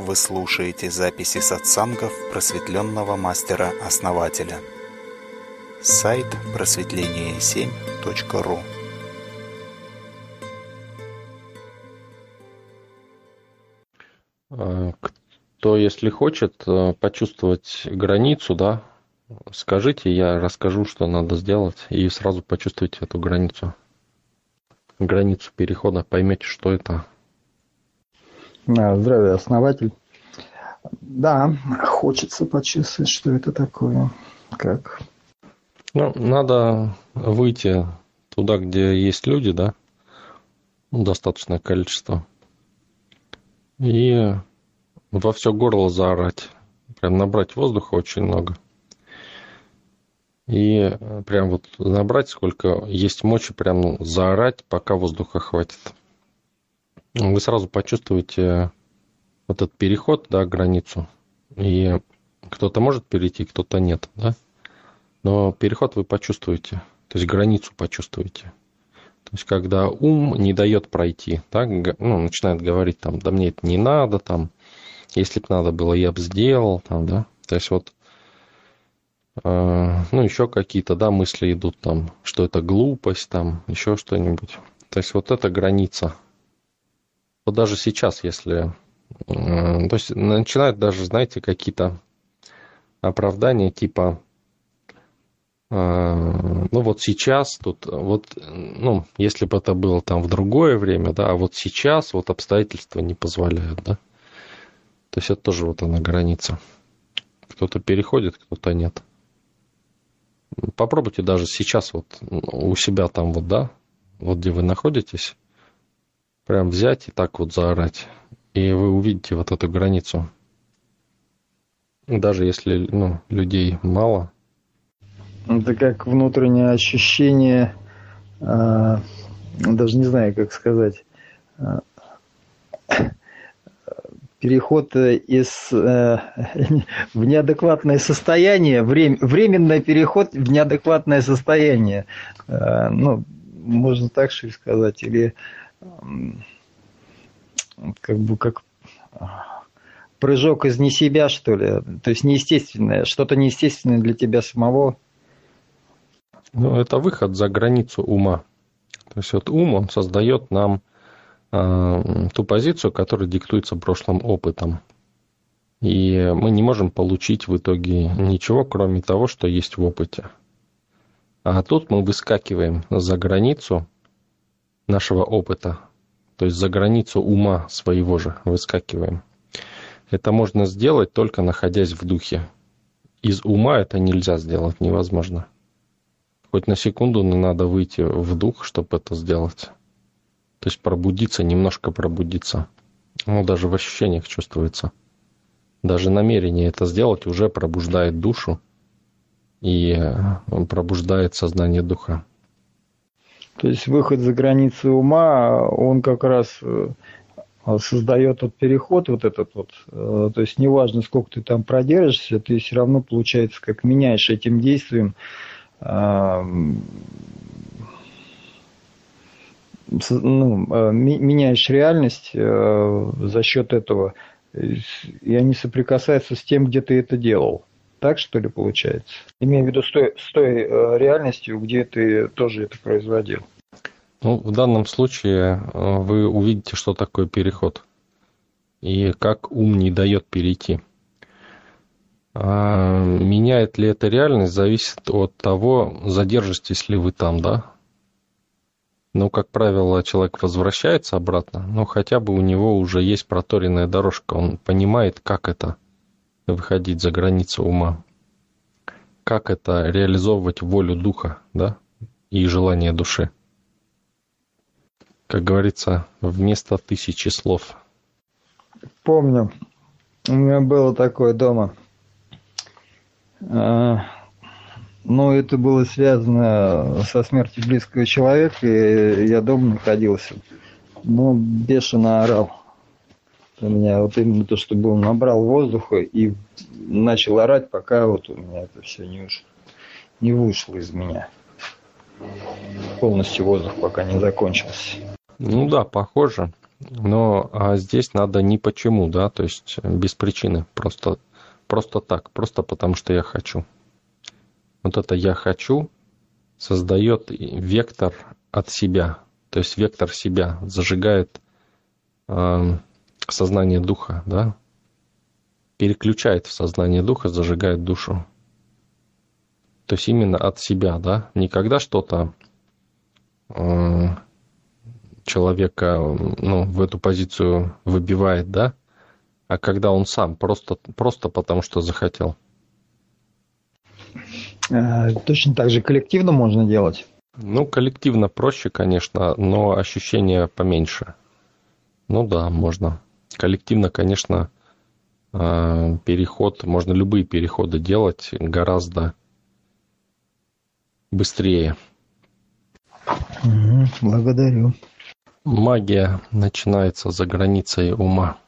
Вы слушаете записи сатсангов просветленного мастера-основателя. Сайт просветление7.ру А, Кто, если хочет э, почувствовать границу, да, скажите, я расскажу, что надо сделать, и сразу почувствуйте эту границу. Границу перехода, поймете, что это. А, Здравия, основатель. Да, хочется почувствовать, что это такое. Как? Ну, надо выйти туда, где есть люди, да, достаточное количество, и во все горло заорать. Прям набрать воздуха очень много. И прям вот набрать, сколько есть мочи, прям заорать, пока воздуха хватит. Вы сразу почувствуете вот этот переход, да, границу. И кто-то может перейти, кто-то нет, да. Но переход вы почувствуете, то есть границу почувствуете. То есть когда ум не дает пройти, да, ну, начинает говорить там, да мне это не надо, там, если бы надо было, я бы сделал, там, да. То есть вот, э, ну, еще какие-то, да, мысли идут там, что это глупость, там, еще что-нибудь. То есть вот эта граница. Вот даже сейчас, если... Э, то есть начинают даже, знаете, какие-то оправдания типа ну вот сейчас тут, вот, ну, если бы это было там в другое время, да, а вот сейчас вот обстоятельства не позволяют, да. То есть это тоже вот она граница. Кто-то переходит, кто-то нет. Попробуйте даже сейчас вот у себя там вот, да, вот где вы находитесь, прям взять и так вот заорать, и вы увидите вот эту границу. Даже если, ну, людей мало, Это как внутреннее ощущение, э, даже не знаю, как сказать, э, переход из э, в неадекватное состояние, врем, временный переход в неадекватное состояние. Э, ну, можно так что ли сказать, или как бы как прыжок из не себя, что ли, то есть неестественное, что-то неестественное для тебя самого. Ну, это выход за границу ума. То есть вот ум, он создает нам э, ту позицию, которая диктуется прошлым опытом. И мы не можем получить в итоге ничего, кроме того, что есть в опыте. А тут мы выскакиваем за границу нашего опыта, то есть за границу ума своего же выскакиваем. Это можно сделать только находясь в духе. Из ума это нельзя сделать, невозможно. Хоть на секунду не надо выйти в дух, чтобы это сделать. То есть пробудиться, немножко пробудиться. Ну, даже в ощущениях чувствуется. Даже намерение это сделать уже пробуждает душу и пробуждает сознание духа. То есть выход за границы ума, он как раз создает вот переход вот этот вот, то есть неважно, сколько ты там продержишься, ты все равно, получается, как меняешь этим действием ну, меняешь реальность за счет этого, и они соприкасаются с тем, где ты это делал. Так что ли получается? Имею в виду с той, с той реальностью, где ты тоже это производил. Ну, в данном случае вы увидите, что такое переход и как ум не дает перейти. А меняет ли это реальность, зависит от того, задержитесь ли вы там, да? Ну, как правило, человек возвращается обратно, но хотя бы у него уже есть проторенная дорожка, он понимает, как это выходить за границу ума, как это реализовывать волю духа, да, и желание души. Как говорится, вместо тысячи слов. Помню, у меня было такое дома. Но это было связано со смертью близкого человека, и я дома находился. Ну, бешено орал. У меня вот именно то, что был, набрал воздуха и начал орать, пока вот у меня это все не, уж, не вышло из меня. Полностью воздух пока не закончился. Ну да, похоже. Но а здесь надо не почему, да, то есть без причины, просто, просто так, просто потому что я хочу. Вот это я хочу создает вектор от себя, то есть вектор себя зажигает э, сознание духа, да, переключает в сознание духа, зажигает душу. То есть именно от себя, да, не когда что-то э, человека ну, в эту позицию выбивает, да, а когда он сам, просто, просто потому что захотел. Э, точно так же коллективно можно делать? Ну, коллективно проще, конечно, но ощущения поменьше. Ну да, можно. Коллективно, конечно, э, переход, можно любые переходы делать гораздо быстрее. Благодарю. Магия начинается за границей ума.